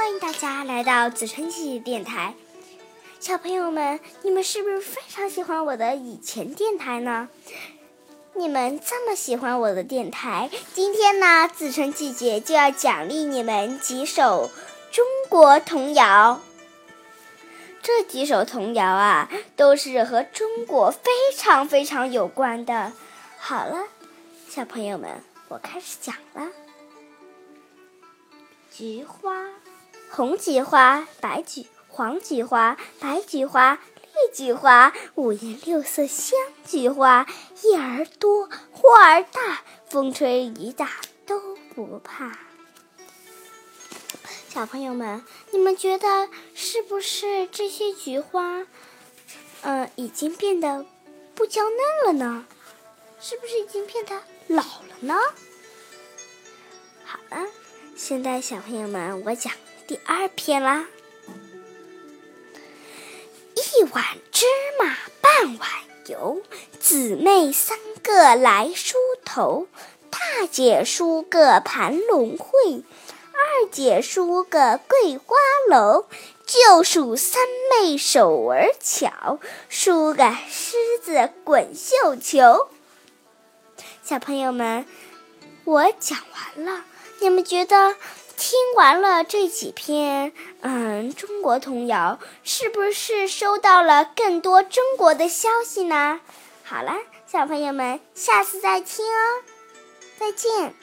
欢迎大家来到子晨姐姐电台。小朋友们，你们是不是非常喜欢我的以前电台呢？你们这么喜欢我的电台，今天呢，子晨姐姐就要奖励你们几首中国童谣。这几首童谣啊，都是和中国非常非常有关的。好了，小朋友们，我开始讲了。菊花，红菊花，白菊，黄菊花，白菊花，绿菊花，五颜六色香菊花，叶儿多，花儿大，风吹雨打都不怕。小朋友们，你们觉得是不是这些菊花，嗯，已经变得不娇嫩了呢？是不是已经变得老了呢？好了，现在小朋友们，我讲第二篇啦。一碗芝麻半碗油，姊妹三个来梳头，大姐梳个盘龙会。二姐梳个桂花楼，就数三妹手儿巧，梳个狮子滚绣球。小朋友们，我讲完了，你们觉得听完了这几篇嗯中国童谣，是不是收到了更多中国的消息呢？好了，小朋友们，下次再听哦，再见。